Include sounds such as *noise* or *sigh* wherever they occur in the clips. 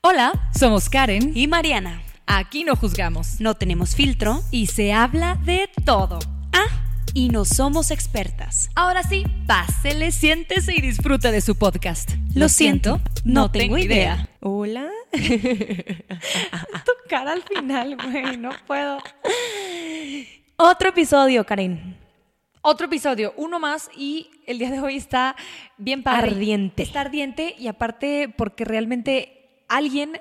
Hola, somos Karen. y Mariana. Aquí no juzgamos. No tenemos filtro. Y se habla de todo. Ah, y no somos expertas. Ahora sí, pásele, siéntese y disfruta de su podcast. Lo siento, no tengo idea. Hola. *laughs* Tu cara al final, güey, no puedo. Otro episodio, Karen. Otro episodio, uno más y el día de hoy está bien padre. Ardiente. Está ardiente y aparte porque realmente alguien,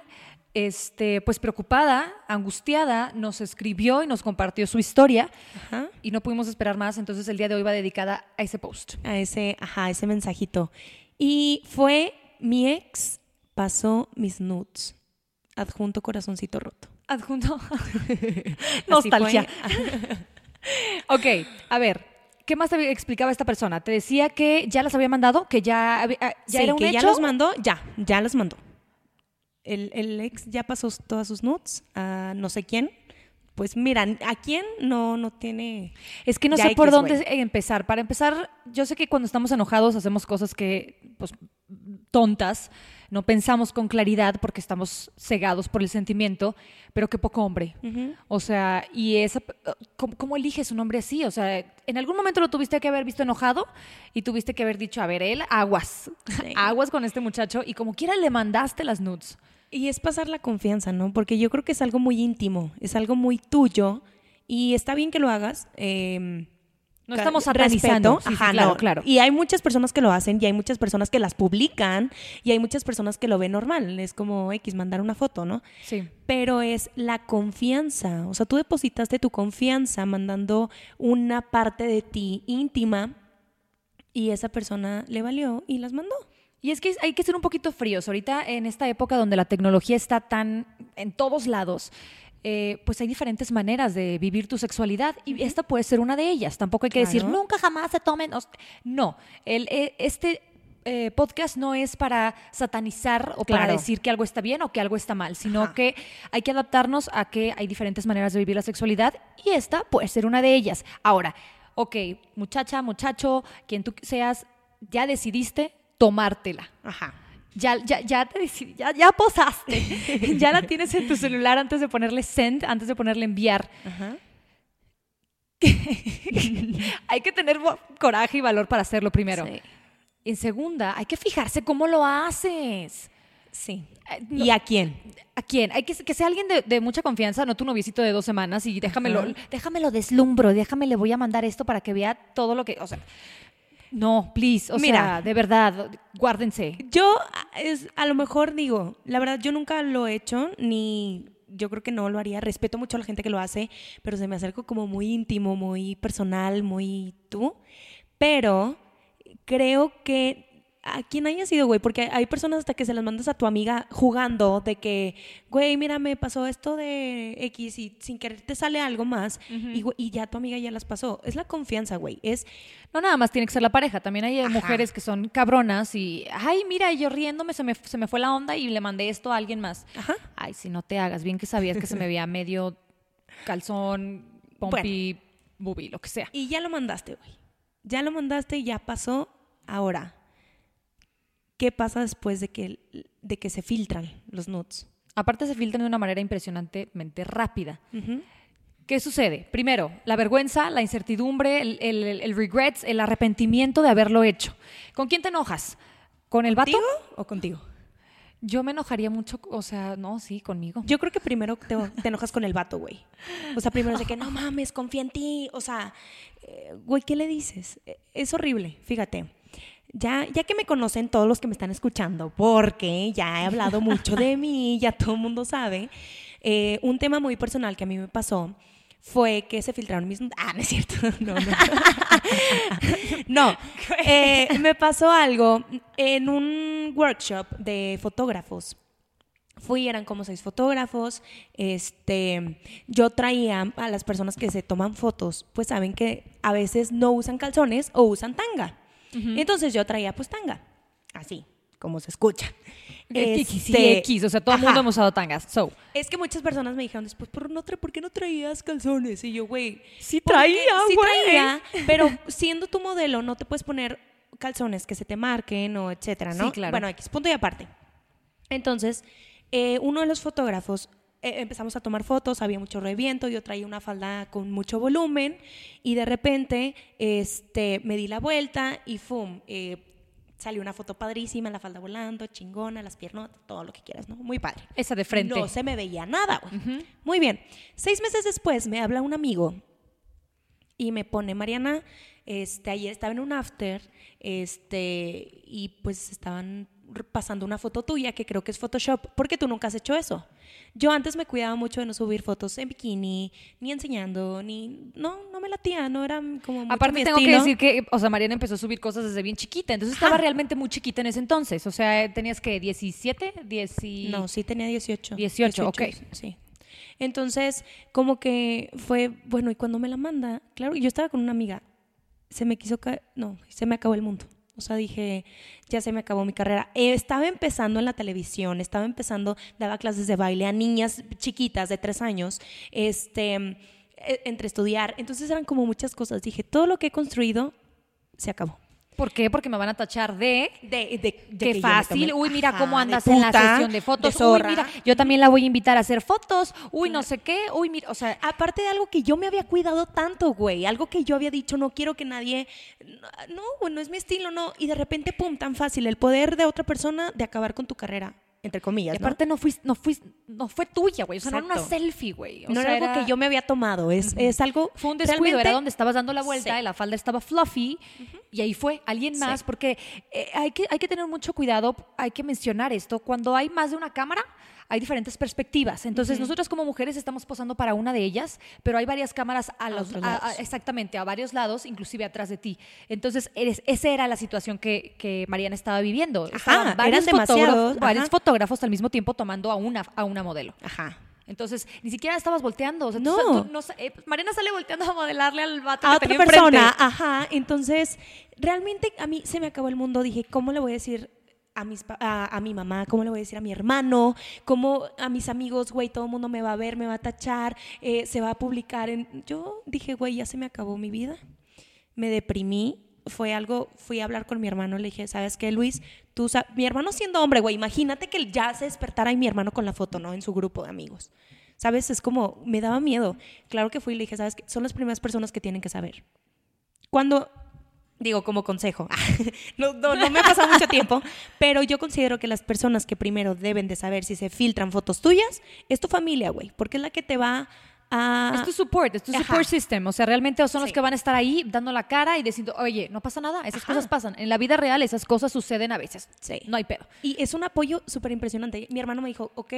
este, pues preocupada, angustiada, nos escribió y nos compartió su historia Ajá. y no pudimos esperar más, entonces el día de hoy va dedicada a ese post. A ese, ajá, ese mensajito. Y fue mi ex pasó mis nudes. Adjunto corazoncito roto. Adjunto. *laughs* Nostalgia. *laughs* Ok, a ver, ¿qué más te explicaba esta persona? Te decía que ya las había mandado, que ya, ah, ya Sí, era un que ya hecho. los mandó, ya, ya los mandó. El, el ex ya pasó todas sus nudes a no sé quién. Pues mira, ¿a quién no, no tiene... Es que no sé por dónde empezar. Para empezar, yo sé que cuando estamos enojados hacemos cosas que, pues, tontas, no pensamos con claridad porque estamos cegados por el sentimiento, pero qué poco hombre. O sea, y esa, ¿cómo, cómo eliges un hombre así? O sea, en algún momento lo tuviste que haber visto enojado y tuviste que haber dicho, a ver, él, aguas, *laughs* aguas con este muchacho y como quiera le mandaste las nudes. Y es pasar la confianza, ¿no? Porque yo creo que es algo muy íntimo, es algo muy tuyo y está bien que lo hagas. eh, No estamos satanizando. Sí, sí, Ajá, claro, no. claro. Y hay muchas personas que lo hacen y hay muchas personas que las publican y hay muchas personas que lo ven normal. Es como X, mandar una foto, ¿no? Sí. Pero es la confianza. O sea, tú depositaste tu confianza mandando una parte de ti íntima y esa persona le valió y las mandó. Y es que hay que ser un poquito fríos. Ahorita en esta época donde la tecnología está tan en todos lados, eh, pues hay diferentes maneras de vivir tu sexualidad y esta puede ser una de ellas. Tampoco hay que decir, nunca jamás se tomen. os-". No, el, eh, este eh, podcast no es para satanizar o para decir que algo está bien o que algo está mal, sino Ajá. que hay que adaptarnos a que hay diferentes maneras de vivir la sexualidad y esta puede ser una de ellas. Ahora, ok, muchacha, muchacho, quien tú seas, ya decidiste tomártela. Ajá. Ya, ya, ya te decidí, ya, ya posaste. *laughs* ya la tienes en tu celular antes de ponerle send, antes de ponerle enviar. Ajá. *laughs* Hay que tener coraje y valor para hacerlo primero. Sí. En segunda, hay que fijarse cómo lo haces. Sí. Eh, ¿Y a quién? ¿A quién? Hay que, que sea alguien de, de mucha confianza, no tu noviecito de dos semanas y déjamelo, déjamelo deslumbro, déjame, le voy a mandar esto para que vea todo lo que, o sea, no, please, o Mira. sea, de verdad, guárdense. Yo a- es, a lo mejor digo, la verdad yo nunca lo he hecho, ni yo creo que no lo haría. Respeto mucho a la gente que lo hace, pero se me acerco como muy íntimo, muy personal, muy tú. Pero creo que a quien haya sido, güey, porque hay personas hasta que se las mandas a tu amiga jugando de que, güey, mira, me pasó esto de X y sin querer te sale algo más y, güey, y ya tu amiga ya las pasó. Es la confianza, güey. Es No nada más tiene que ser la pareja, también hay mujeres que son cabronas y, ay, mira, yo riéndome se me, se me fue la onda y le mandé esto a alguien más. Ajá. Ay, si no te hagas, bien que sabías que se me veía medio calzón, pompi, bubi, lo que sea. Y ya lo mandaste, güey. Ya lo mandaste y ya pasó. Ahora, ¿qué pasa después de que, de que se filtran los nudes? Aparte se filtran de una manera impresionantemente rápida. ¿Qué sucede? Primero, la vergüenza, la incertidumbre, el, el, el- regrets, el arrepentimiento de haberlo hecho. ¿Con quién te enojas? ¿Con el vato? ¿Contigo o contigo? Yo me enojaría mucho, o sea, no, sí, conmigo. Yo creo que primero te, te enojas con el vato, güey. O sea, primero es de que no mames, confía en ti. O sea, eh, güey, ¿qué le dices? Eh, Es horrible, fíjate. Ya, ya que me conocen todos los que me están escuchando, porque ya he hablado mucho de *laughs* mí, ya todo el mundo sabe, eh, un tema muy personal que a mí me pasó fue que se filtraron mis... Ah, no es cierto. *laughs* No, no. no. *laughs* eh, me pasó algo en un workshop de fotógrafos. Fui, eran como seis fotógrafos. Este, yo traía a las personas que se toman fotos, pues saben que a veces no usan calzones o usan tanga. Entonces yo traía pues tanga, así, como se escucha. X y Este, X, o sea, todo el mundo hemos usado tangas. So, Es que muchas personas me dijeron después, ¿por, no ¿por qué no traías calzones? Y yo, güey. Sí traía, Sí güey. traía, pero siendo tu modelo no te puedes poner calzones que se te marquen o etcétera, ¿no? Sí, claro. Bueno, X, punto y aparte. Entonces, eh, uno de los fotógrafos, empezamos a tomar fotos, había mucho reviento, yo traía una falda con mucho volumen y de repente este, me di la vuelta y ¡fum! eh, salió una foto padrísima, la falda volando, chingona, las piernas, todo lo que quieras, ¿no? Muy padre. esa de frente. No se me veía nada, güey. Muy bien. Seis meses después me habla un amigo y me pone, Mariana, este, ayer estaba en un after, este, y pues estaban pasando una foto tuya que creo que es Photoshop, porque tú nunca has hecho eso. Yo antes me cuidaba mucho de no subir fotos en bikini, ni enseñando, ni, no, no me latía, no era como mucho Aparte mi tengo que decir que, o sea, Mariana empezó a subir cosas desde bien chiquita, entonces estaba realmente muy chiquita en ese entonces. O sea, tenías que 17, 10 y... No, sí tenía 18. 18, ok. Sí. Entonces, como que fue, bueno, y cuando me la manda, claro, yo estaba con una amiga, se me quiso caer, no, se me acabó el mundo. O sea, dije, ya se me acabó mi carrera. Eh, estaba empezando en la televisión, estaba empezando, daba clases de baile a niñas chiquitas de tres años, este, eh, entre estudiar. Entonces eran como muchas cosas. Dije, todo lo que he construido se acabó. ¿Por qué? Porque me van a tachar de... De, de- de Qué que fácil. Uy, mira Ajá, cómo de andas en la sesión de fotos. Uy, zorra. mira, yo también la voy a invitar a hacer fotos. Uy, no sé qué. Uy, mira, o sea, Aparte de algo que yo me había cuidado tanto, güey. Algo que yo había dicho, no quiero que nadie. No, güey, no es mi estilo, no. Y de repente, pum, tan fácil. El poder de otra persona de acabar con tu carrera, entre y comillas. ¿no? aparte no fuiste, no fuiste, no fue tuya, güey. O sea, no era una selfie, güey. O no sea, era algo que yo me había tomado. Es, es algo. Fue un descuido, realmente- era donde estabas dando la vuelta Sí. y la falda estaba fluffy y ahí fue alguien más, Sí. porque eh, hay, que, hay que tener mucho cuidado, hay que mencionar esto, cuando hay más de una cámara hay diferentes perspectivas, entonces nosotras como mujeres estamos posando para una de ellas, pero hay varias cámaras a los, a- exactamente, a varios lados, inclusive atrás de ti. Entonces, eres, esa era la situación que, que Mariana estaba viviendo. Ajá, Estaban eran varios, demasiados, fotógrafos, varios fotógrafos al mismo tiempo tomando a una, a una modelo. Ajá. Entonces, ni siquiera estabas volteando. O sea, tú- No. tú no eh, Mariana sale volteando a modelarle al vato a que otra tenía enfrente. persona, ajá. Entonces, realmente a mí se me acabó el mundo. Dije, ¿cómo le voy a decir a, mis, a, a mi mamá? ¿Cómo le voy a decir a mi hermano? ¿Cómo a mis amigos, güey? Todo el mundo me va a ver, me va a tachar, eh, se va a publicar. En... Yo dije, güey, ya se me acabó mi vida. Me deprimí. Fue algo, fui a hablar con mi hermano, le dije, ¿sabes qué, Luis? Tú mi hermano siendo hombre, güey, imagínate que ya se despertara y mi hermano con la foto, ¿no? En su grupo de amigos. ¿Sabes? Es como, me daba miedo. Claro que fui y le dije, ¿sabes qué? Son las primeras personas que tienen que saber. Cuando, digo como consejo, *laughs* no, no, no me ha pasado mucho tiempo, pero yo considero que las personas que primero deben de saber si se filtran fotos tuyas es tu familia, güey, porque es la que te va. Es tu support, es tu Ajá. support system. O sea, realmente son los que van a estar ahí dando la cara y diciendo, oye, no pasa nada, esas Ajá. cosas pasan. En la vida real esas cosas suceden a veces. Sí. No hay pedo. Y es un apoyo súper impresionante. Mi hermano me dijo, ok,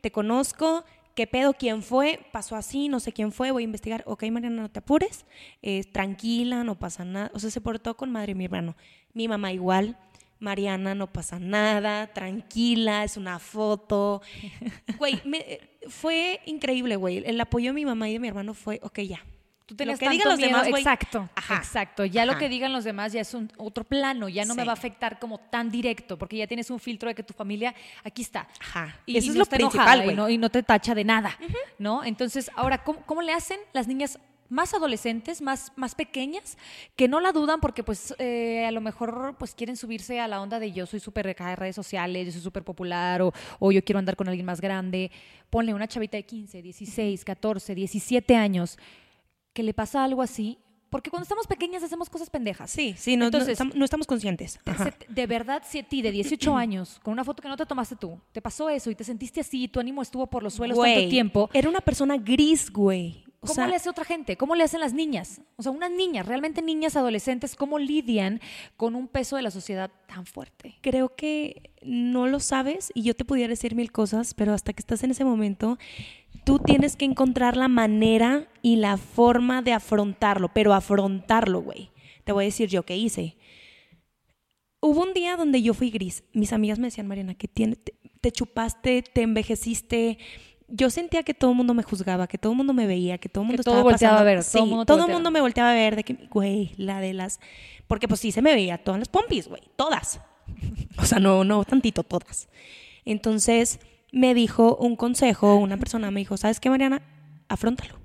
te conozco, ¿qué pedo? ¿Quién fue? Pasó así, no sé quién fue, voy a investigar. Ok, Mariana, no te apures, eh, tranquila, no pasa nada. O sea, se portó con madre mi hermano. Mi mamá igual. Mariana, no pasa nada, tranquila, es una foto. *laughs* Güey, me- eh, fue increíble, güey. El apoyo de mi mamá y de mi hermano fue, ok, ya. Tú Lo que digan los miedo- demás, güey. Exacto, Ajá. exacto. Ya lo que digan los demás ya es un otro plano, ya no me va a afectar como tan directo, porque ya tienes un filtro de que tu familia aquí está. Ajá. Y, Eso y es no lo principal, enojada y güey. no, y no te tacha de nada, ¿no? Entonces, ahora, ¿cómo, cómo le hacen las niñas más adolescentes, más, más pequeñas, que no la dudan porque pues eh, a lo mejor pues quieren subirse a la onda de yo soy súper de redes sociales, yo soy súper popular o, o yo quiero andar con alguien más grande. Ponle una chavita de 15, 16, 14, 17 años que le pasa algo así, porque cuando estamos pequeñas hacemos cosas pendejas. Sí, sí, no, no Entonces, estamos, no estamos conscientes. Ajá. de verdad, si a ti de 18 años, con una foto que no te tomaste tú, te pasó eso y te sentiste así, tu ánimo estuvo por los suelos Güey, tanto tiempo, Era una persona gris, güey. O ¿Cómo sea, le hace otra gente? ¿Cómo le hacen las niñas? O sea, unas niñas, realmente niñas adolescentes, ¿cómo lidian con un peso de la sociedad tan fuerte? creo que no lo sabes y yo te pudiera decir mil cosas, pero hasta que estás en ese momento tú tienes que encontrar la manera y la forma de afrontarlo, pero afrontarlo, güey. Te voy a decir yo qué hice. Hubo un día donde yo fui gris. Mis amigas me decían, Mariana, que tiene, te, te chupaste, te envejeciste. Yo sentía que todo el mundo me juzgaba, que todo el mundo me veía, que todo el mundo todo estaba volteaba pasando- a ver, Sí, todo el mundo te todo el volteaba. mundo me volteaba a ver de que, güey, la de las... Porque pues sí se me veía todas las pompis, güey, todas. *laughs* O sea, no, no tantito, todas. Entonces me dijo un consejo, una persona me dijo, ¿sabes qué, Mariana? Afróntalo.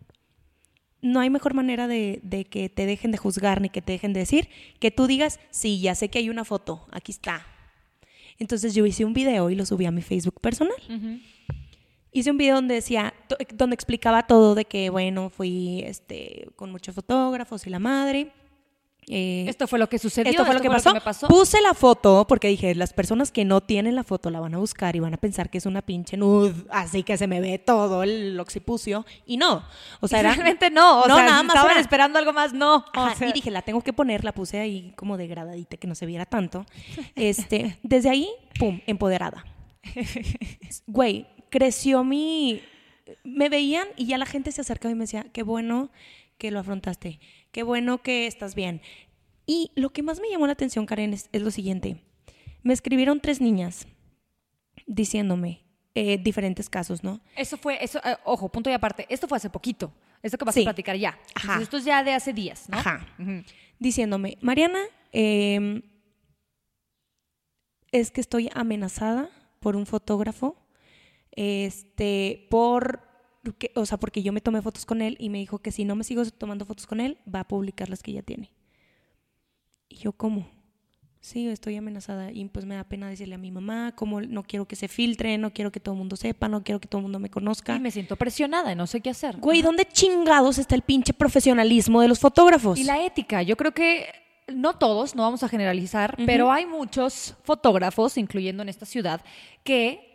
No hay mejor manera de, de que te dejen de juzgar ni que te dejen de decir que tú digas, sí, ya sé que hay una foto, aquí está. Entonces yo hice un video y lo subí a mi Facebook personal. Hice un video donde decía, donde explicaba todo de que, bueno, fui este, con muchos fotógrafos y la madre. Eh, Esto fue lo que sucedió. esto fue lo que pasó. me pasó. Puse la foto porque dije, las personas que no tienen la foto la van a buscar y van a pensar que es una pinche nud, así que se me ve todo el occipucio. Y no. O sea, era... Realmente no. O no, sea, nada más estaban era- esperando algo más, no. O Ajá, sea, y dije, la tengo que poner, la puse ahí como degradadita, que no se viera tanto. Este, desde ahí, pum, empoderada. *laughs* Güey, creció mi... Me veían y ya la gente se acercaba y me decía, qué bueno que lo afrontaste, qué bueno que estás bien. Y lo que más me llamó la atención, Karen, es, es lo siguiente. Me escribieron tres niñas diciéndome eh, diferentes casos, ¿no? Eso fue, eso, eh, ojo, punto y aparte. Esto fue hace poquito. Esto que vas Sí. a platicar ya. Ajá. Entonces, esto es ya de hace días, ¿no? Ajá. Diciéndome, Mariana, eh, es que estoy amenazada por un fotógrafo, este, por, que- o sea, porque yo me tomé fotos con él y me dijo que si no me sigo tomando fotos con él, va a publicar las que ya tiene. Y yo, ¿cómo? Sí, estoy amenazada y pues me da pena decirle a mi mamá, como no quiero que se filtre, no quiero que todo el mundo sepa, no quiero que todo el mundo me conozca. Y me siento presionada y no sé qué hacer. Güey, ¿dónde chingados está el pinche profesionalismo de los fotógrafos? Y la ética, yo creo que no todos, no vamos a generalizar, pero hay muchos fotógrafos, incluyendo en esta ciudad, que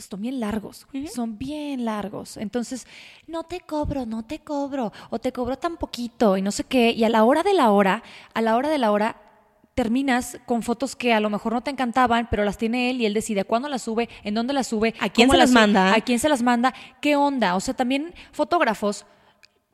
son bien largos, son bien largos. Entonces, no te cobro, no te cobro, o te cobro tan poquito y no sé qué. Y a la hora de la hora, a la hora de la hora, terminas con fotos que a lo mejor no te encantaban, pero las tiene él y él decide cuándo las sube, en dónde las sube, ¿A quién se las sube, manda? a quién se las manda, qué onda. O sea, también fotógrafos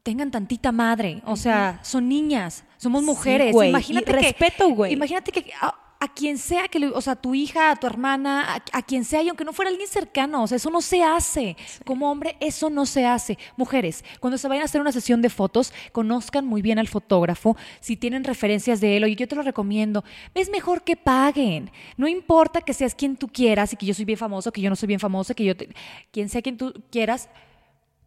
tengan tantita madre. O sea, son niñas, somos mujeres. Imagínate y respeto, güey. Imagínate que a, a quien sea que o sea, tu hija, a tu hermana, a, a quien sea, y aunque no fuera alguien cercano, o sea, eso no se hace. Como hombre, eso no se hace. Mujeres, cuando se vayan a hacer una sesión de fotos, conozcan muy bien al fotógrafo. Si tienen referencias de él, oye, yo te lo recomiendo. Es mejor que paguen. No importa que seas quien tú quieras y que yo soy bien famoso, que yo no soy bien famoso, que yo, te- quien sea quien tú quieras,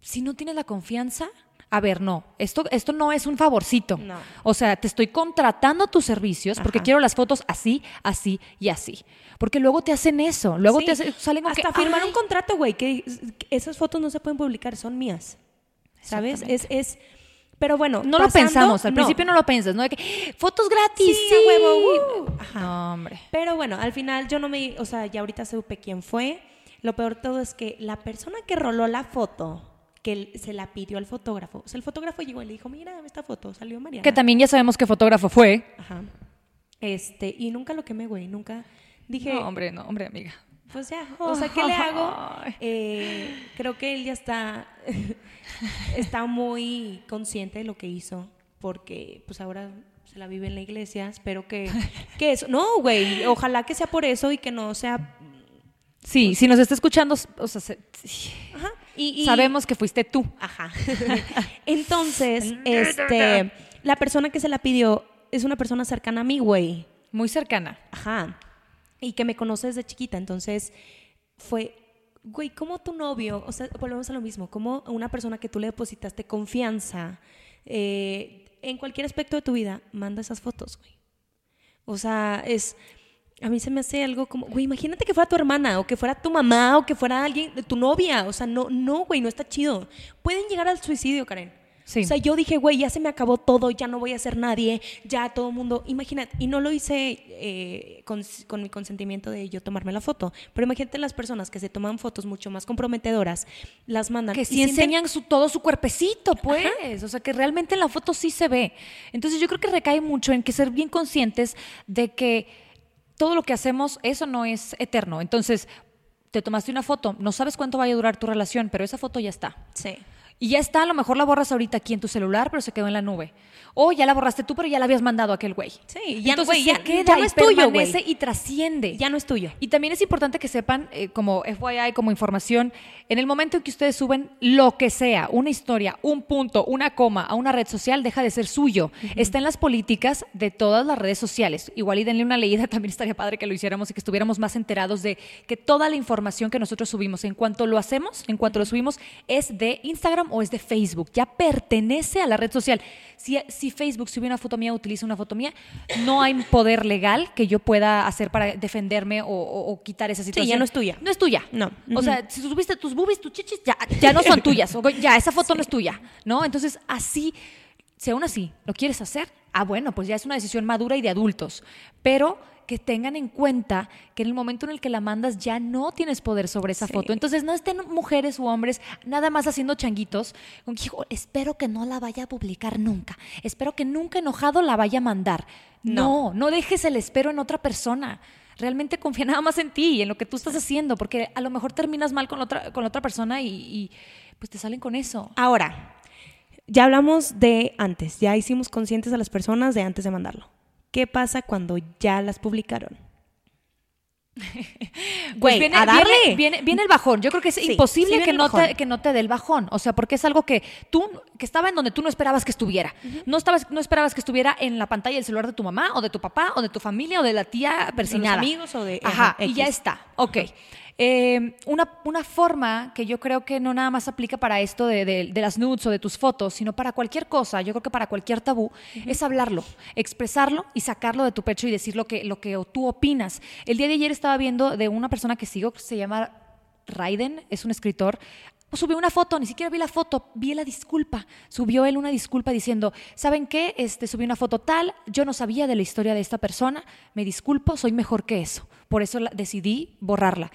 si no tienes la confianza, a ver, no, esto, esto no es un favorcito. No. O sea, te estoy contratando tus servicios porque quiero las fotos así, así y así. Porque luego te hacen eso, luego Sí, te hacen- salen con hasta que, firmar "Ay". un contrato, güey, que, esas fotos no se pueden publicar, son mías. ¿Sabes? Es, es, pero bueno, No lo pensamos, al principio no lo piensas, ¿no? De que, fotos gratis, Sí, huevo, uh, ajá. No, hombre. Pero bueno, al final yo no me, o sea, ya ahorita supe quién fue. Lo peor de todo es que la persona que roló la foto, que se la pidió al fotógrafo, o sea, el fotógrafo llegó y le dijo, mira, esta foto, salió Mariana. Que también ya sabemos qué fotógrafo fue. Ajá. Este, y nunca lo quemé, güey, nunca. Dije, No, hombre, no, hombre, amiga. Pues ya, *laughs* o sea, ¿qué le hago? Eh, creo que él ya está, *laughs* está muy consciente de lo que hizo, porque pues ahora se la vive en la iglesia, espero que, *laughs* que eso, no, güey, ojalá que sea por eso y que no sea, Sí, si nos está escuchando, o sea, se- ajá, y, y- sabemos que fuiste tú. Ajá. *laughs* Entonces, *laughs* este, la persona que se la pidió es una persona cercana a mí, güey. Muy cercana. Ajá. Y que me conoce desde chiquita. Entonces, fue, güey, ¿cómo tu novio, o sea, volvemos a lo mismo, como una persona que tú le depositaste confianza eh, en cualquier aspecto de tu vida, manda esas fotos, güey? O sea, es, a mí se me hace algo como, güey, imagínate que fuera tu hermana, o que fuera tu mamá, o que fuera alguien, tu novia. O sea, no, no, güey, no está chido. Pueden llegar al suicidio, Karen. Sí. O sea, yo dije, güey, ya se me acabó todo, ya no voy a ser nadie, ya todo el mundo, imagínate, y no lo hice eh, con, con mi consentimiento de yo tomarme la foto, pero imagínate las personas que se toman fotos mucho más comprometedoras, las mandan. Que sí enseñan su, todo su cuerpecito, pues. O sea, que realmente en la foto sí se ve. Entonces yo creo que recae mucho en que ser bien conscientes de que todo lo que hacemos, eso no es eterno. Entonces, te tomaste una foto, no sabes cuánto vaya a durar tu relación, pero esa foto ya está. Sí. Y ya está, a lo mejor la borras ahorita aquí en tu celular, pero se quedó en la nube. O ya la borraste tú, pero ya la habías mandado a aquel güey. Sí, ya, Entonces güey, se ya- queda ya no y es tuyo, güey. y trasciende. Ya no es tuyo. Y también es importante que sepan, eh, como FYI, como información, en el momento en que ustedes suben lo que sea, una historia, un punto, una coma a una red social, deja de ser suyo. Está en las políticas de todas las redes sociales. Igual y denle una leída, *laughs* también estaría padre que lo hiciéramos y que estuviéramos más enterados de que toda la información que nosotros subimos, en cuanto lo hacemos, en cuanto lo subimos, es de Instagram o es de Facebook. Ya pertenece a la red social. Si, si Facebook sube una foto mía, utiliza una foto mía, no hay poder legal que yo pueda hacer para defenderme o, o- o quitar esa situación. ya no es tuya. No es tuya. No. O sea, si subiste tus boobies, tus chichis, ya, ya no son tuyas. Ya, esa foto no es tuya, ¿no? Entonces, así, si aún así lo quieres hacer, ah, bueno, pues ya es una decisión madura y de adultos. Pero que tengan en cuenta que en el momento en el que la mandas ya no tienes poder sobre esa foto. Entonces, no estén mujeres u hombres nada más haciendo changuitos con que, "Hijo, espero que no la vaya a publicar nunca. Espero que nunca enojado la vaya a mandar. No, no, dejes el espero en otra persona realmente confía *laughs* nada más en ti y en lo que tú estás haciendo, porque a lo mejor terminas mal con la otra, con la otra persona y, y, pues te salen con eso. Ahora, ya hablamos de antes, ya hicimos conscientes a las personas de antes de mandarlo. ¿Qué pasa cuando ya las publicaron? *laughs* Pues Güey, viene, a darle. Viene, viene- viene el bajón. Yo creo que es Sí, imposible que, no te, que no te dé el bajón. O sea, porque es algo que tú, que estaba en donde tú no esperabas que estuviera. no, estabas, no esperabas que estuviera en la pantalla del celular de tu mamá, o de tu papá, o de tu familia, o de la tía persinada. amigos o de- Ajá, ajá, y ya X. está. Ok. Eh, una, una forma que yo creo que no nada más aplica para esto de, de- de las nudes o de tus fotos, sino para cualquier cosa, yo creo que para cualquier tabú, es hablarlo, expresarlo y sacarlo de tu pecho y decir lo que, lo que tú opinas. El día de ayer estaba viendo de una persona que sigo, que se llama Raiden, es un escritor. Subió una foto, ni siquiera vi la foto, vi la disculpa. Subió él una disculpa diciendo, ¿saben qué? Este, subí una foto tal, yo no sabía de la historia de esta persona, me disculpo, soy mejor que eso. Por eso la- decidí borrarla.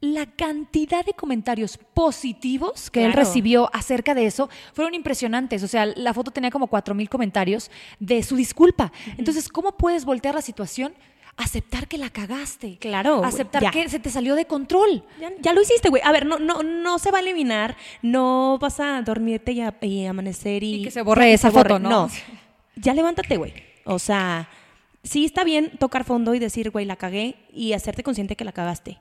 La cantidad de comentarios positivos que él Claro. recibió acerca de eso fueron impresionantes. O sea, la foto tenía como cuatro mil comentarios de su disculpa. Entonces, ¿cómo puedes voltear la situación? Aceptar que la cagaste. Claro, Aceptar que se te salió de control. Ya, ya lo hiciste, güey. A ver, no, no, no se va a eliminar, no vas a dormirte y, a- y amanecer y... Y que se borre que esa se borre. foto, ¿no? No, ya levántate, güey. O sea, sí está bien tocar fondo y decir, güey, la cagué y hacerte consciente que la cagaste.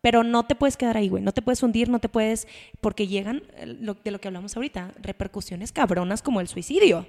Pero no te puedes quedar ahí, güey. No te puedes hundir, no te puedes... Porque llegan, eh, lo- de lo que hablamos ahorita, repercusiones cabronas como el suicidio.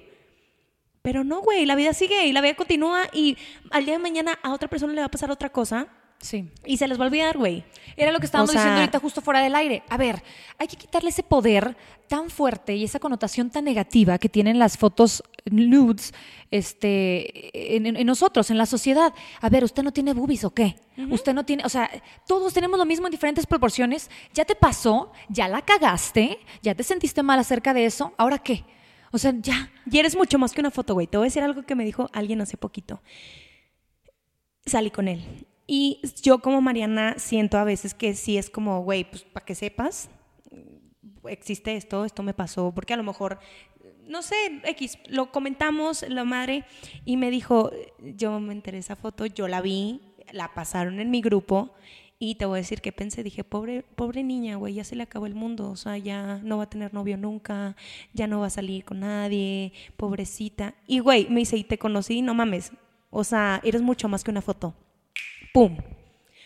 Pero no, güey, la vida sigue y la vida continúa y al día de mañana a otra persona le va a pasar otra cosa Sí. y se les va a olvidar, güey. Era lo que estábamos O sea- diciendo ahorita justo fuera del aire. A ver, hay que quitarle ese poder tan fuerte y esa connotación tan negativa que tienen las fotos nudes este, en, en- en nosotros, en la sociedad. A ver, ¿usted no tiene boobies o qué? Usted no tiene, o sea, todos tenemos lo mismo en diferentes proporciones. Ya te pasó, ya la cagaste, ya te sentiste mal acerca de eso. ¿Ahora qué? O sea, ya. Y eres mucho más que una foto, güey. Te voy a decir algo que me dijo alguien hace poquito. Salí con él. Y yo como Mariana siento a veces que sí es como, güey, pues para que sepas, existe esto, esto me pasó, porque a lo mejor, no sé, X, lo comentamos, la madre, y me dijo, yo me enteré esa foto, yo la vi, la pasaron en mi grupo, y te voy a decir que pensé, dije, pobre, pobre niña, güey, ya se le acabó el mundo, o sea, ya no va a tener novio nunca, ya no va a salir con nadie, pobrecita. Y güey, me dice, y te conocí, no mames, o sea, eres mucho más que una foto. ¡Pum!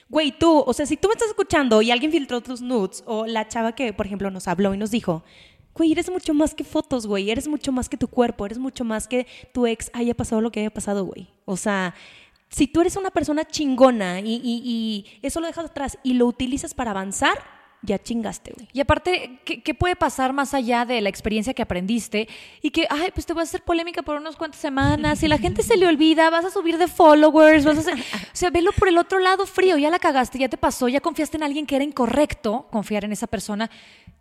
Güey, tú, o sea, si tú me estás escuchando y alguien filtró tus nudes, o la chava que, por ejemplo, nos habló y nos dijo, güey, eres mucho más que fotos, güey, eres mucho más que tu cuerpo, eres mucho más que tu ex haya pasado lo que haya pasado, güey. O sea, si tú eres una persona chingona y, y- eso lo dejas atrás y lo utilizas para avanzar, ya chingaste, güey. Y aparte, ¿qué, qué puede pasar más allá de la experiencia que aprendiste? Y que, ay, pues te vas a hacer polémica por unas cuantas semanas. Si la gente se le olvida, vas a subir de followers, vas a hacer... O sea, velo por el otro lado frío. Ya la cagaste, ya te pasó, ya confiaste en alguien que era incorrecto confiar en esa persona.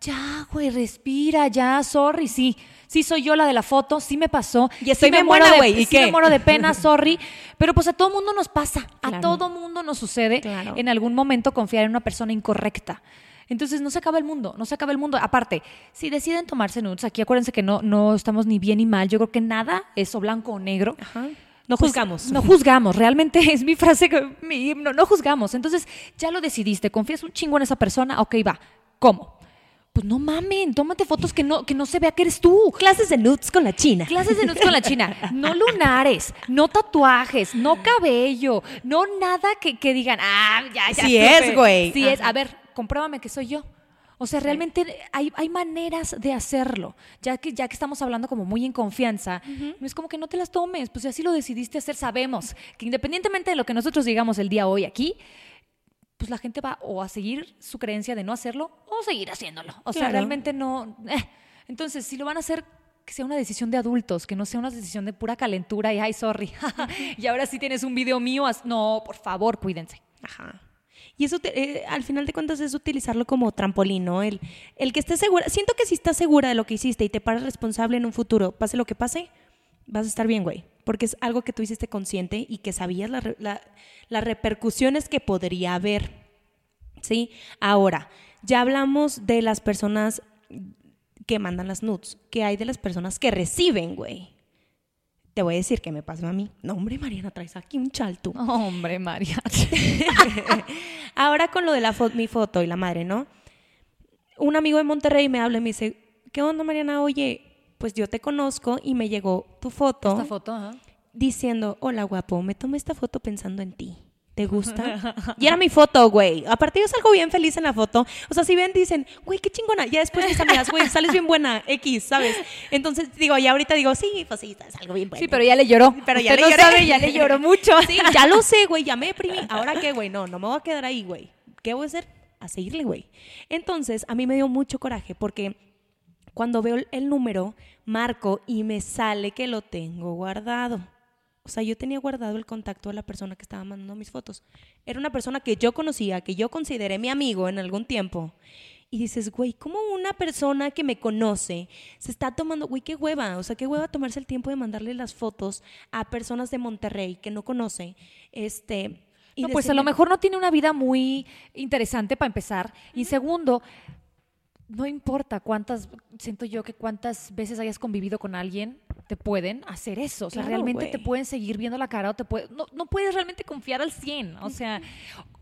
Ya, güey, respira, ya, sorry, sí. Sí soy yo la de la foto, sí me pasó. Y estoy sí me muero buena, de- güey, ¿y sí me muero de pena, *laughs* sorry. Pero pues a todo mundo nos pasa. A todo mundo nos sucede Claro. en algún momento confiar en una persona incorrecta. Entonces no se acaba el mundo, no se acaba el mundo. Aparte, si deciden tomarse nudes, aquí acuérdense que no, no estamos ni bien ni mal. Yo creo que nada es o blanco o negro. Ajá. No pues, juzgamos. no juzgamos, realmente *laughs* es mi frase, que- mi himno, no juzgamos. Entonces, ya lo decidiste, confías un chingo en esa persona, ok, va. ¿Cómo? Pues no mamen, tómate fotos que no, que no se vea que eres tú. Clases de nudes con la china. Clases de nudes con la china. No lunares, no tatuajes, no cabello, no nada que, que digan, ah, ya, ya. Sí supe". es, güey. Sí es. A ver, compruébame que soy yo. O sea, realmente hay, hay maneras de hacerlo. Ya que, ya que estamos hablando como muy en confianza, no es como que no te las tomes. Pues si así lo decidiste hacer, sabemos que independientemente de lo que nosotros digamos el día hoy aquí, pues la gente va o a seguir su creencia de no hacerlo o seguir haciéndolo. O sea, realmente no. *laughs* eh. Entonces, si lo van a hacer, que sea una decisión de adultos, que no sea una decisión de pura calentura y ay, sorry. *laughs* *laughs* y ahora sí tienes un video mío. No, por favor, cuídense. Ajá. Y eso, te- eh, al final de cuentas, es utilizarlo como trampolín, ¿no? El, el que estés segura. Siento que si estás segura de lo que hiciste y te paras responsable en un futuro, pase lo que pase, vas a estar bien, güey. Porque es algo que tú hiciste consciente y que sabías la re- la- las repercusiones que podría haber. ¿Sí? Ahora, ya hablamos de las personas que mandan las nudes. ¿Qué hay de las personas que reciben, güey? Te voy a decir qué me pasó a mí. No, hombre, Mariana, traes aquí un chalto. Hombre, María. *laughs* Ahora con lo de la fo- mi foto y la madre, ¿no? Un amigo de Monterrey me habla y me dice, ¿qué onda, Mariana? Oye, pues yo te conozco y me llegó tu foto, Esta foto, ajá. diciendo, hola guapo, me tomé esta foto pensando en ti. ¿Te gusta? *laughs* y era mi foto, güey. Aparte yo salgo bien feliz en la foto. O sea, si ven, dicen, güey, qué chingona. Ya después mis amigas, güey, sales bien buena, X, ¿sabes? Entonces digo, ya ahorita digo, sí, pues sí, salgo bien buena. Sí, pero ya le lloró. Pero ya Usted le no lloré. sabe, ya le lloró mucho. *laughs* Sí, ya lo sé, güey, ya me deprimí. ¿Ahora qué, güey? No, no me voy a quedar ahí, güey. ¿Qué voy a hacer? A seguirle, güey. Entonces, a mí me dio mucho coraje porque cuando veo el- número, marco y me sale que lo tengo guardado. O sea, yo tenía guardado el contacto de la persona que estaba mandando mis fotos. Era una persona que yo conocía, que yo consideré mi amigo en algún tiempo. Y dices, güey, ¿cómo una persona que me conoce se está tomando, güey, qué hueva? O sea, qué hueva tomarse el tiempo de mandarle las fotos a personas de Monterrey que no conoce. Este. y No, pues a lo mejor no tiene una vida muy interesante para empezar. Y segundo, no importa cuántas, siento yo que cuántas veces hayas convivido con alguien, te pueden hacer eso. O sea, Claro, realmente te pueden seguir viendo la cara o te puede, no, no puedes realmente confiar al 100. O sea,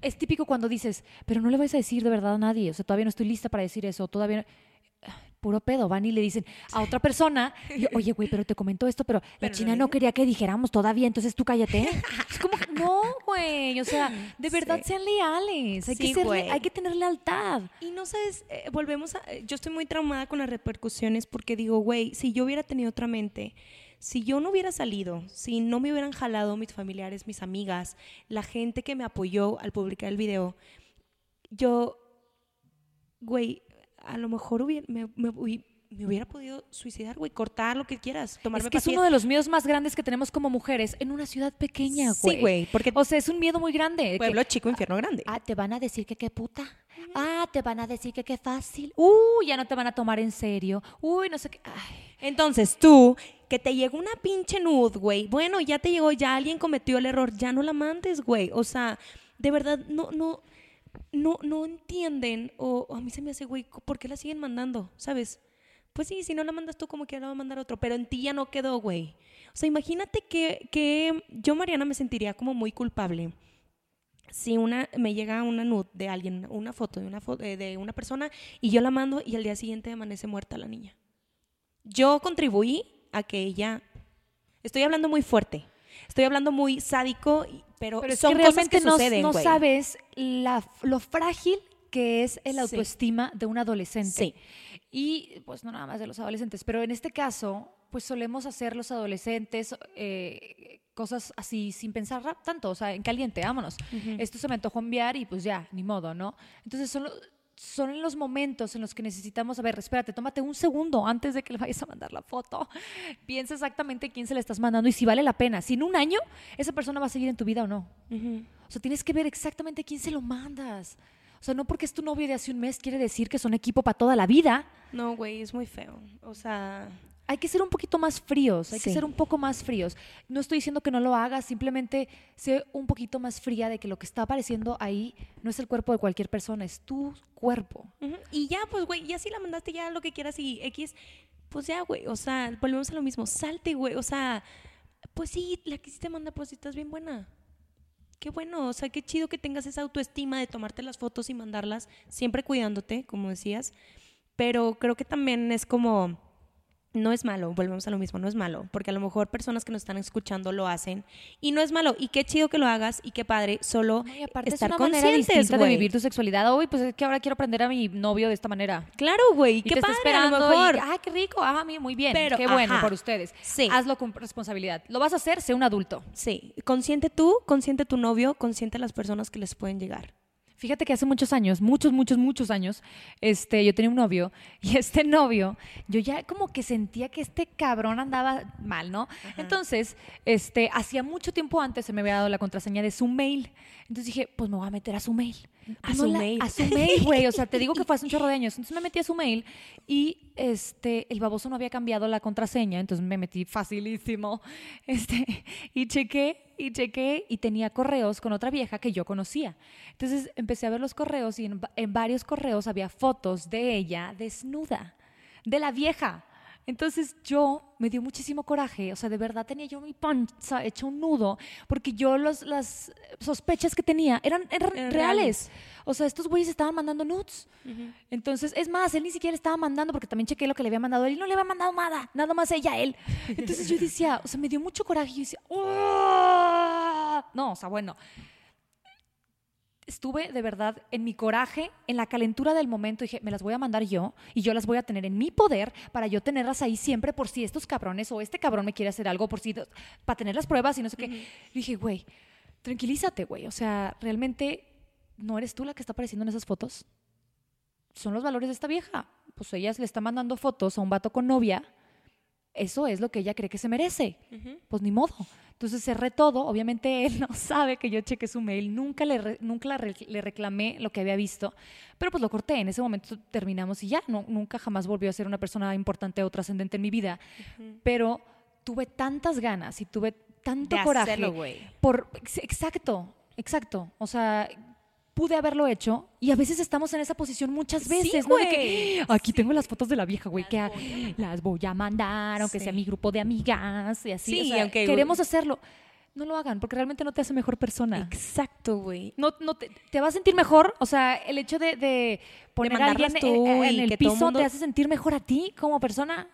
es típico cuando dices, pero no le vas a decir de verdad a nadie. O sea, todavía no estoy lista para decir eso. Todavía no- Puro pedo, van y le dicen a otra persona, y, *laughs* oye, güey, pero te comentó esto, pero, la Pero china no digas". quería que dijéramos todavía, entonces tú cállate. *laughs* Es como, no, güey, o sea, de verdad Sí. sean leales, hay, Sí, que ser, güey. hay que tener lealtad. Y no sabes, eh, volvemos a. eh, Yo estoy muy traumada con las repercusiones porque digo, güey, si yo hubiera tenido otra mente, si yo no hubiera salido, si no me hubieran jalado mis familiares, mis amigas, la gente que me apoyó al publicar el video, yo, güey, a lo mejor hubiera, me, me hubiera podido suicidar, güey, cortar lo que quieras, tomarme es que es uno de los miedos más grandes que tenemos como mujeres en una ciudad pequeña, Sí, güey. güey, porque- O sea, es un miedo muy grande. que- Pueblo chico, infierno grande. ah, te van a decir que qué puta. Ah, te van a decir que qué fácil. Uh, ya no te van a tomar en serio. Uy, no sé qué. Ay. Entonces tú, que te llegó una pinche nud, güey. Bueno, ya te llegó, ya alguien cometió el error, ya no la mandes, güey. O sea, de verdad, no, no, no, no entienden. O, a mí se me hace, güey, ¿por qué la siguen mandando? ¿Sabes? Pues sí, si no la mandas tú, como que la va a mandar otro. Pero en ti ya no quedó, güey. O sea, imagínate que, que yo, Mariana, me sentiría como muy culpable si una me llega una nud de alguien, una foto de una fo- eh, de una persona y yo la mando y al día siguiente amanece muerta la niña. Yo contribuí a que ella estoy hablando muy fuerte. Estoy hablando muy sádico, pero, Pero es son que cosas realmente que no, suceden, no güey. sabes la- lo frágil que es el Sí. autoestima de un adolescente. Sí. Y pues no nada más de los adolescentes, pero en este caso, pues solemos hacer los adolescentes eh, cosas así sin pensar tanto, o sea, en caliente, vámonos. Esto se me antojó enviar y pues ya, ni modo, ¿no? Entonces son, lo- son en los momentos en los que necesitamos, a ver, espérate, tómate un segundo antes de que le vayas a mandar la foto. *laughs* Piensa exactamente quién se la estás mandando y si vale la pena. Si en un año esa persona va a seguir en tu vida o no. O sea, tienes que ver exactamente quién se lo mandas. O sea, no porque es tu novio de hace un mes quiere decir que son equipo para toda la vida. No, güey, es muy feo. O sea, Hay que ser un poquito más fríos, hay que ser un poco más fríos. No estoy diciendo que no lo hagas, simplemente sé un poquito más fría de que lo que está apareciendo ahí no es el cuerpo de cualquier persona, es tu cuerpo. y ya, pues, güey, ya si la mandaste ya lo que quieras y X, pues ya, güey. O sea, volvemos a lo mismo. Salte, güey. O sea, Pues sí, la quisiste mandar, pues sí, estás bien buena. Qué bueno, o sea, qué chido que tengas esa autoestima de tomarte las fotos y mandarlas, siempre cuidándote, como decías. Pero creo que también es como no es malo, volvemos a lo mismo, no es malo, porque a lo mejor personas que nos están escuchando lo hacen y no es malo y qué chido que lo hagas y qué padre, solo No, y aparte estar es una manera distinta de vivir tu sexualidad. Uy, pues es que ahora quiero aprender a mi novio de esta manera. Claro, güey, qué te padre, está esperando a lo mejor. y, ah, qué rico, ah, mí muy bien, Pero, qué bueno ajá, por ustedes. sí. Hazlo con responsabilidad. Lo vas a hacer, sé un adulto. Sí, consciente tú, consciente tu novio, consciente las personas que les pueden llegar. Fíjate que hace muchos años, muchos, muchos, muchos años, este, yo tenía un novio *laughs* y este novio, yo ya como que sentía que este cabrón andaba mal, ¿no? Entonces, este, hacía mucho tiempo antes se me había dado la contraseña de su mail. Entonces dije, pues me voy a meter a su mail. A Pues su la- mail. A su mail, *laughs* güey. O sea, te digo que fue hace un chorro de años. Entonces me metí a su mail y este, el baboso no había cambiado la contraseña. Entonces me metí facilísimo. *laughs* Este, y chequé, y chequé, y tenía correos con otra vieja que yo conocía. Entonces empecé a ver los correos y en, en varios correos había fotos de ella desnuda, de la vieja. Entonces yo me dio muchísimo coraje, o sea, de verdad tenía yo mi panza hecho un nudo, porque yo los, las sospechas que tenía eran, eran Eran reales. O sea, estos güeyes estaban mandando nudes. Entonces, es más, él ni siquiera estaba mandando, porque también chequé lo que le había mandado él y no le había mandado nada, nada más ella él. *laughs* Entonces yo decía, o sea, me dio mucho coraje y yo decía, "¡Oh!". No, o sea, bueno, estuve de verdad en mi coraje, en la calentura del momento, dije, me las voy a mandar yo y yo las voy a tener en mi poder para yo tenerlas ahí siempre por si estos cabrones o este cabrón me quiere hacer algo, por si, para tener las pruebas y no sé qué. Dije, güey, tranquilízate, güey, o sea, realmente no eres tú la que está apareciendo en esas fotos. Son los valores de esta vieja. Pues ella le está mandando fotos a un vato con novia. Eso es lo que ella cree que se merece. Pues ni modo. Entonces cerré todo. Obviamente *laughs* él no sabe que yo chequé su mail. Nunca le, re- nunca re- le reclamé lo que había visto. Pero pues lo corté. En ese momento terminamos y ya. No, nunca jamás volvió a ser una persona importante o trascendente en mi vida. Pero tuve tantas ganas y tuve tanto De coraje. hacerlo, güey. Por, ex- exacto, exacto. O sea, pude haberlo hecho y a veces estamos en esa posición muchas veces, ¿no? De que, aquí tengo las fotos de la vieja, güey, que a- *gasps* las voy a mandar, aunque Sí. sea mi grupo de amigas y así. Sí, o sea, queremos hacerlo. No lo hagan porque realmente no te hace mejor persona. Exacto, güey. No, no te, te va a sentir mejor, o sea, el hecho de, de poner a alguien tú en, el piso mundo- te hace sentir mejor a ti como persona.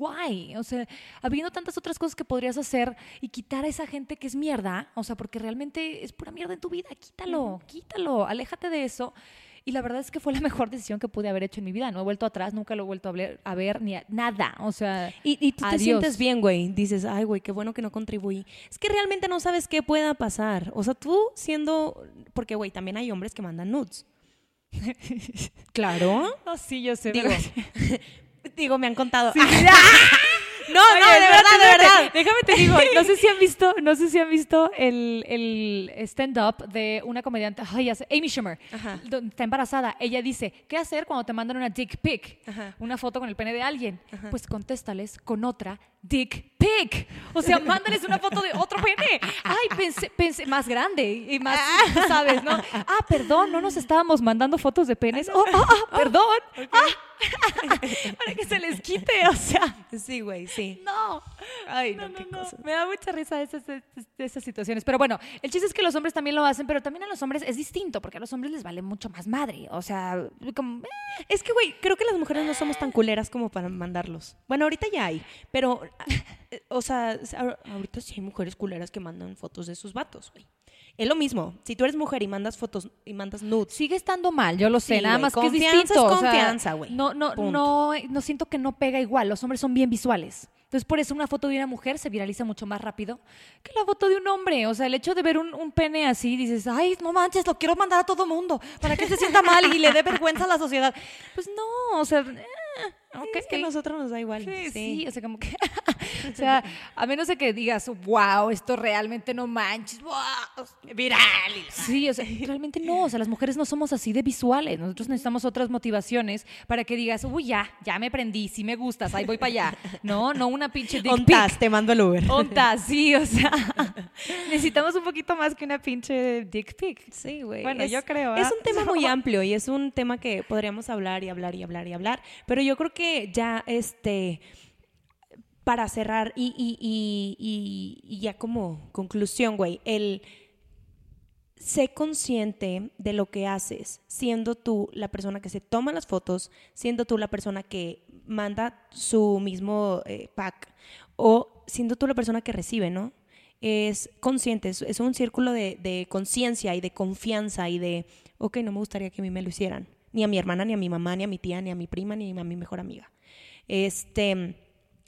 Guay, o sea, habiendo tantas otras cosas que podrías hacer y quitar a esa gente que es mierda, o sea, porque realmente es pura mierda en tu vida, quítalo, quítalo, aléjate de eso. Y la verdad es que fue la mejor decisión que pude haber hecho en mi vida. No he vuelto atrás, nunca lo he vuelto a ver, a ver ni a- nada. O sea, Y, y tú te sientes bien, güey. Dices, ay, güey, qué bueno que no contribuí. Es que realmente no sabes qué pueda pasar. O sea, tú siendo... Porque, güey, también hay hombres que mandan nudes. *laughs* claro. No, sí, yo sé. Digo, pero- *laughs* digo, me han contado. Sí. *laughs* no, Oye, no, de verdad, de verdad. Déjame te digo, no sé si han visto, no sé si han visto el, el stand-up de una comediante, ay, ya sé, Amy Schumer, Ajá. donde está embarazada. Ella dice, ¿qué hacer cuando te mandan una dick pic? Ajá. Una foto con el pene de alguien. Pues contéstales con otra dick pic. O sea, mándales una foto de otro pene. Ay, pensé, pensé, más grande y más, tú ¿sabes? ¿no? Ah, perdón, no nos estábamos mandando fotos de penes. Oh, ah, ah, perdón. Ah. Para que se les quite, o sea. Sí, güey, sí. No. Ay, No, no, qué no. cosa. Me da mucha risa esas, esas, situaciones. Pero bueno, el chiste es que los hombres también lo hacen, pero también a los hombres es distinto, porque a los hombres les vale mucho más madre. O sea, como, eh, Es que, güey, creo que las mujeres no somos tan culeras como para mandarlos. Bueno, ahorita ya hay, pero, o sea, ahor- ahorita sí hay mujeres culeras que mandan fotos de sus vatos, güey. Es lo mismo. Si tú eres mujer y mandas fotos y mandas nudes, sigue estando mal, yo lo sé, Sí, nada güey, más que es confianza es distinto. o sea, confianza, güey. No, no, Punto. no, no siento que no pega igual. Los hombres son bien visuales. Entonces, por eso una foto de una mujer se viraliza mucho más rápido que la foto de un hombre. O sea, el hecho de ver un, un pene así, dices, ay, no manches, lo quiero mandar a todo mundo para que se sienta mal y le dé vergüenza a la sociedad. Pues no, o sea, eh, ok. es que a nosotros nos da igual. Sí, sí, o sea, como que, *laughs* o sea, a menos de que digas, wow, esto realmente no manches, wow, viral. Sí, o sea, realmente no, o sea, las mujeres no somos así de visuales, nosotros necesitamos otras motivaciones para que digas, uy, ya, ya me prendí, sí me gustas, ahí voy para allá. No, no una pinche dick Ontas, te mando el Uber. Ontas, sí, o sea, *laughs* necesitamos un poquito más que una pinche dick pic. Sí, güey. Bueno, Es- yo creo, Es ¿ah? un tema *laughs* muy amplio y es un tema que podríamos hablar y hablar y hablar y hablar. Pero yo creo que ya, este, para cerrar y, ya como conclusión, güey, el sé consciente de lo que haces, siendo tú la persona que se toma las fotos, siendo tú la persona que manda su mismo eh, pack o siendo tú la persona que recibe, ¿no? Es consciente, es, es un círculo de, de conciencia y de confianza y de, ok, no me gustaría que a mí me lo hicieran, ni a mi hermana, ni a mi mamá, ni a mi tía, ni a mi prima, ni a mi mejor amiga. Este,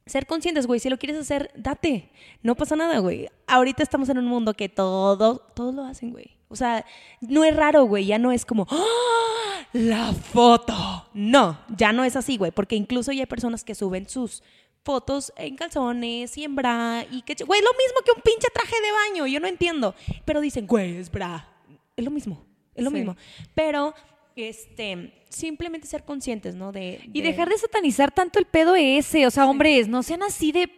ser conscientes, güey, si lo quieres hacer, date. No pasa nada, güey. Ahorita estamos en un mundo que todo, todos lo hacen, güey. O sea, no es raro, güey. Ya no es como, ¡Ah! la foto. No, ya no es así, güey. Porque incluso ya hay personas que suben sus fotos en calzones y en bra y que, güey, lo mismo que un pinche traje de baño. Yo no entiendo. Pero dicen, güey, es bra. Es lo mismo, es lo Sí. mismo. Pero, este, simplemente ser conscientes, ¿no? De, Y de- dejar de satanizar tanto el pedo ese. O sea, hombres, no sean así de.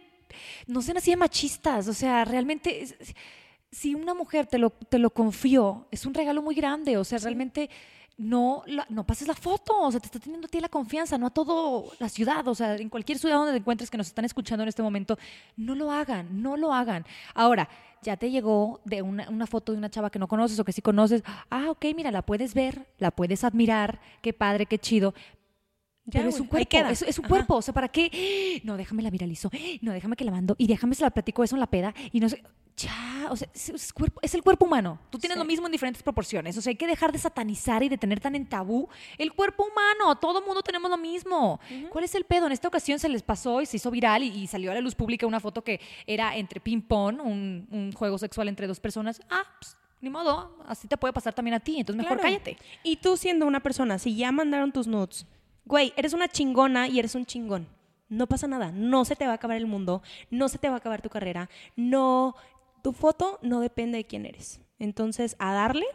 No sean así de machistas. O sea, realmente. Si una mujer te lo, te lo confió, es un regalo muy grande. O sea, realmente no, la- no pases la foto. O sea, te está teniendo a ti la confianza, no a toda la ciudad. O sea, en cualquier ciudad donde te encuentres que nos están escuchando en este momento, no lo hagan, no lo hagan. Ahora, ya te llegó de una, una foto de una chava que no conoces o que sí conoces. Ah, ok, mira, la puedes ver, la puedes admirar. Qué padre, qué chido. Ya, Pero es un cuerpo, queda. es, es un Ajá. cuerpo. O sea, ¿para qué? *gasps* No, déjame la viralizo. *gasps* No, déjame que la mando. Y déjame se la platico eso en la peda. Y no sé. Ya, o sea, es, es cuerpo- es el cuerpo humano. Tú tienes Sí. lo mismo en diferentes proporciones. O sea, hay que dejar de satanizar y de tener tan en tabú el cuerpo humano. Todo mundo tenemos lo mismo. ¿Cuál es el pedo? En esta ocasión se les pasó y se hizo viral y, y salió a la luz pública una foto que era entre ping-pong, un, un juego sexual entre dos personas. Ah, pues, ni modo. Así te puede pasar también a ti. Entonces mejor Claro. cállate. Y tú siendo una persona, si ya mandaron tus nudes, güey, eres una chingona y eres un chingón. No pasa nada, no se te va a acabar el mundo, no se te va a acabar tu carrera, no, tu foto no depende de quién eres. Entonces, a darle,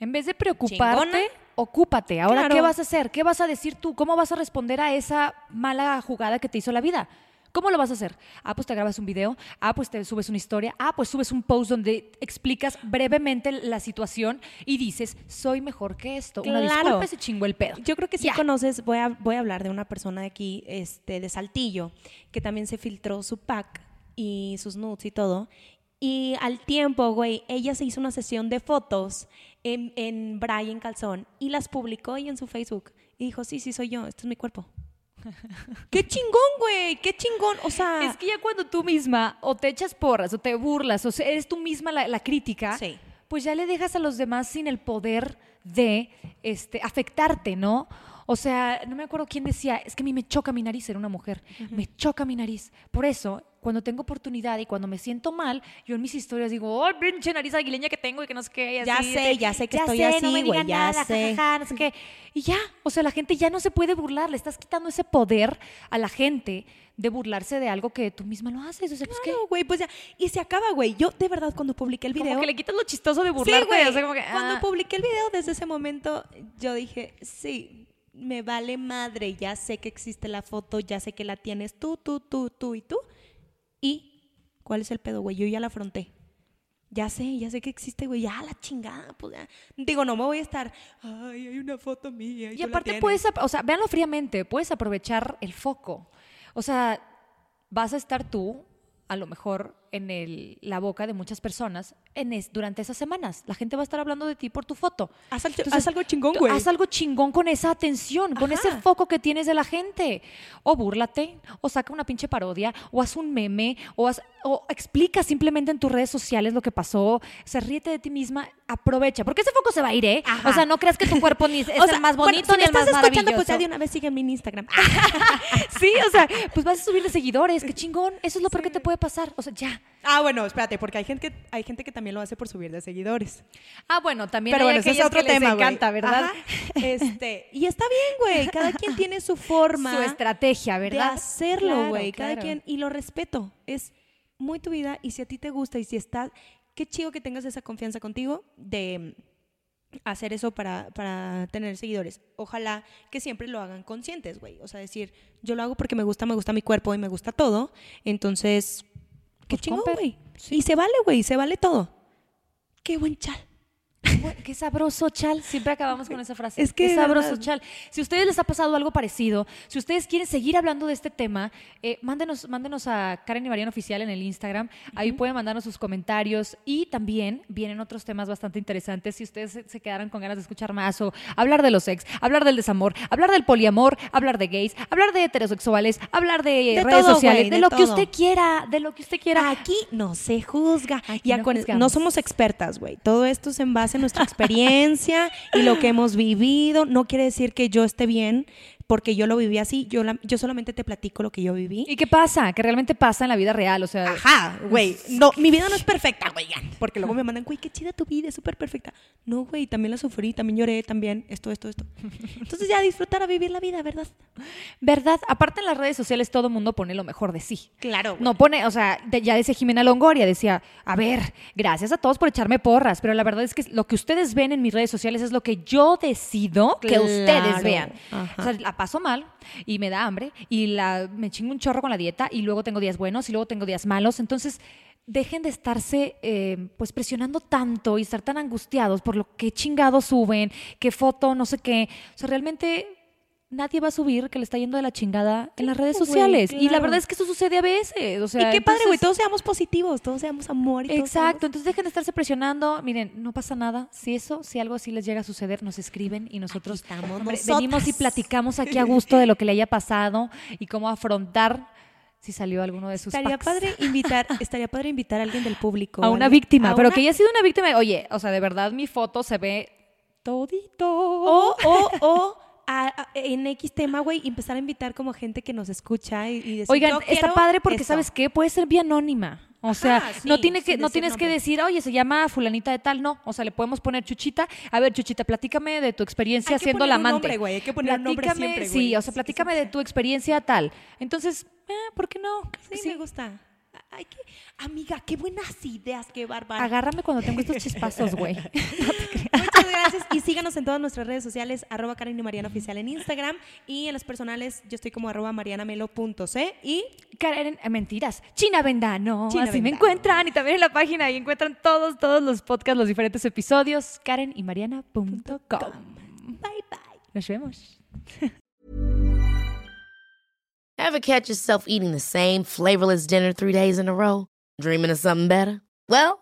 En vez de preocuparte, Chingona. ocúpate. Ahora, Claro. ¿qué vas a hacer? ¿Qué vas a decir tú? ¿Cómo vas a responder a esa mala jugada que te hizo la vida? ¿Cómo lo vas a hacer? Ah, pues te grabas un video. Ah, pues te subes una historia. Ah, pues subes un post donde explicas brevemente la situación y dices, soy mejor que esto. Una Claro. disculpa, se chingó el pedo. Yo creo que sí conoces, voy a, voy a hablar de una persona de aquí, este, de Saltillo, que también se filtró su pack y sus nudes y todo. Y al tiempo, güey, ella se hizo una sesión de fotos en, en bra y en calzón y las publicó ahí en su Facebook. Y dijo, sí, sí, soy yo, este es mi cuerpo. *laughs* ¡Qué chingón, güey! ¡Qué chingón! O sea... Es que ya cuando tú misma o te echas porras o te burlas o eres tú misma la, la crítica, Sí. pues ya le dejas a los demás sin el poder de este, afectarte, ¿no? O sea, no me acuerdo quién decía, es que a mí me choca mi nariz ser una mujer, me choca mi nariz. Por eso, cuando tengo oportunidad y cuando me siento mal, yo en mis historias digo, ¡ay, pinche nariz aguileña que tengo y que no sé qué! Ya así, sé, de- ya sé que ya estoy sé, así, no me güey, ya nada, sé. jajaja, no sé qué. Y ya, o sea, la gente ya no se puede burlar, le estás quitando ese poder a la gente de burlarse de algo que tú misma lo haces. O sea, pues qué. Güey, pues ya. Y se acaba, güey. Yo, de verdad, cuando publiqué el video... Como que le quitas lo chistoso de burlarte. Sí, güey. o sea, como que, Cuando ah. publiqué el video, desde ese momento, yo dije, sí, me vale madre, ya sé que existe la foto, ya sé que la tienes tú, tú, tú, tú y tú. ¿Y cuál es el pedo, güey? Yo ya la afronté. Ya sé, ya sé que existe, güey. Ya la chingada, pues ya. Digo, no me voy a estar, ay, hay una foto mía. Y la aparte tienes". puedes, o sea, véanlo fríamente, puedes aprovechar el foco. O sea, vas a estar tú, a lo mejor, en el- la boca de muchas personas en es- durante esas semanas. La gente va a estar hablando de ti por tu foto. Haz, al- Entonces, haz algo chingón, güey. Haz algo chingón con esa atención, con ese foco que tienes de la gente. O búrlate, o saca una pinche parodia, o haz un meme, o, haz- o explica simplemente en tus redes sociales lo que pasó. Se ríete de ti misma, aprovecha. Porque ese foco se va a ir, ¿eh? Ajá. O sea, no creas que tu cuerpo ni *laughs* es O sea, el más bueno, bonito si ni el más estás escuchando, maravilloso. pues ya de una vez sígueme en Instagram. *laughs* Sí, o sea, pues vas a subir de seguidores, qué chingón. Eso es lo peor que te puede pasar. O sea, ya. Ah, bueno, espérate, porque hay gente, que, hay gente que también lo hace por subir de seguidores. Ah, bueno, también Pero hay bueno, ese es otro que les tema, güey. encanta, ¿verdad? Ajá. *laughs* Este, y está bien, güey. Cada quien tiene su forma. Su estrategia, ¿verdad? De hacerlo, Claro, güey. Cada claro. quien. Y lo respeto. Es muy tu vida. Y si a ti te gusta y si estás. Qué chido que tengas esa confianza contigo de hacer eso para, para tener seguidores. Ojalá que siempre lo hagan conscientes, güey. O sea, decir, yo lo hago porque me gusta, me gusta mi cuerpo y me gusta todo. Entonces, qué Pues, chingón, güey. sí. Y se vale, güey. Se vale todo. Qué buen chal. Qué sabroso, chal. Siempre acabamos con esa frase. Es que, Qué sabroso, ¿verdad? chal. Si a ustedes les ha pasado algo parecido, si ustedes quieren seguir hablando de este tema, eh, mándenos, mándenos a Karen y Mariana Oficial en el Instagram. Ahí pueden mandarnos sus comentarios. Y también vienen otros temas bastante interesantes. Si ustedes se, se quedaran con ganas de escuchar más o hablar de los ex, hablar del desamor, hablar del poliamor, hablar de gays, hablar de heterosexuales, hablar de, De redes todo, sociales, de, de lo que usted quiera, de lo que usted quiera. Aquí no se juzga. Aquí no no somos expertas, güey. Todo esto es en base nuestra experiencia y lo que hemos vivido. No quiere decir que yo esté bien porque yo lo viví así. Yo, la- yo solamente te platico lo que yo viví. ¿Y qué pasa? Que realmente pasa en la vida real. O sea, Ajá, güey. *laughs* No, mi vida no es perfecta, güey. Porque luego me mandan, güey, qué chida tu vida, es súper perfecta. No, güey, también la sufrí, también lloré, también esto, esto, esto. Entonces ya disfrutar a vivir la vida, ¿verdad? ¿verdad? Aparte en las redes sociales todo el mundo pone lo mejor de sí. Claro. No pone, o sea, ya decía Jimena Longoria, decía, a ver, gracias a todos por echarme porras, pero la verdad es que lo que ustedes ven en mis redes sociales es lo que yo decido que ustedes vean. Ajá. O sea, la paso mal y me da hambre y la, me chingo un chorro con la dieta y luego tengo días buenos y luego tengo días malos. Entonces, dejen de estarse eh, pues presionando tanto y estar tan angustiados por lo que chingados suben, qué foto, no sé qué. O sea, realmente nadie va a subir que le está yendo de la chingada en las redes güey, sociales. Y la verdad es que eso sucede a veces. O sea, y qué padre, güey, todos seamos positivos, todos seamos amor y todos Exacto, entonces dejen de estarse presionando. Miren, no pasa nada. Si eso, si algo así les llega a suceder, nos escriben y nosotros hombre, venimos y platicamos aquí a gusto de lo que le haya pasado y cómo afrontar si salió alguno de sus Estaría packs. padre *laughs* invitar, estaría padre invitar a alguien del público. a una víctima, A pero una- que haya sido una víctima. Oye, o sea, de verdad mi foto se ve todito. O, o, o a- a- en X tema, güey, empezar a invitar como gente que nos escucha y, y decir, Oigan, "Yo está padre porque esto". ¿sabes qué? Puede ser vía anónima. O sea, Ajá, no sí, tiene que no tienes que decir, "Oye, se llama fulanita de tal", no, o sea, le podemos poner Chuchita. A ver, Chuchita, platícame de tu experiencia siendo la amante. nombre, güey, hay que poner un nombre siempre, Sí, o sea, Sí, platícame sí, de sí. tu experiencia tal. Entonces, eh, ¿por qué no? Sí, me gusta. Ay, qué, amiga, qué buenas ideas, qué bárbara. Agárrame cuando tengo estos chispazos, güey. *laughs* Muchas gracias y síganos en todas nuestras redes sociales, arroba Karen y Mariana Oficial en Instagram y en las personales yo estoy como arroba marianamelo.c y Karen, eh, mentiras. China Vendano. China Así me encuentran. Y también en la página ahí encuentran todos, todos los podcasts, los diferentes episodios. Karen y Mariana.com. bye bye. Nos vemos. Ever catch yourself eating the same flavorless dinner three days in a row? Dreaming of something better? Well,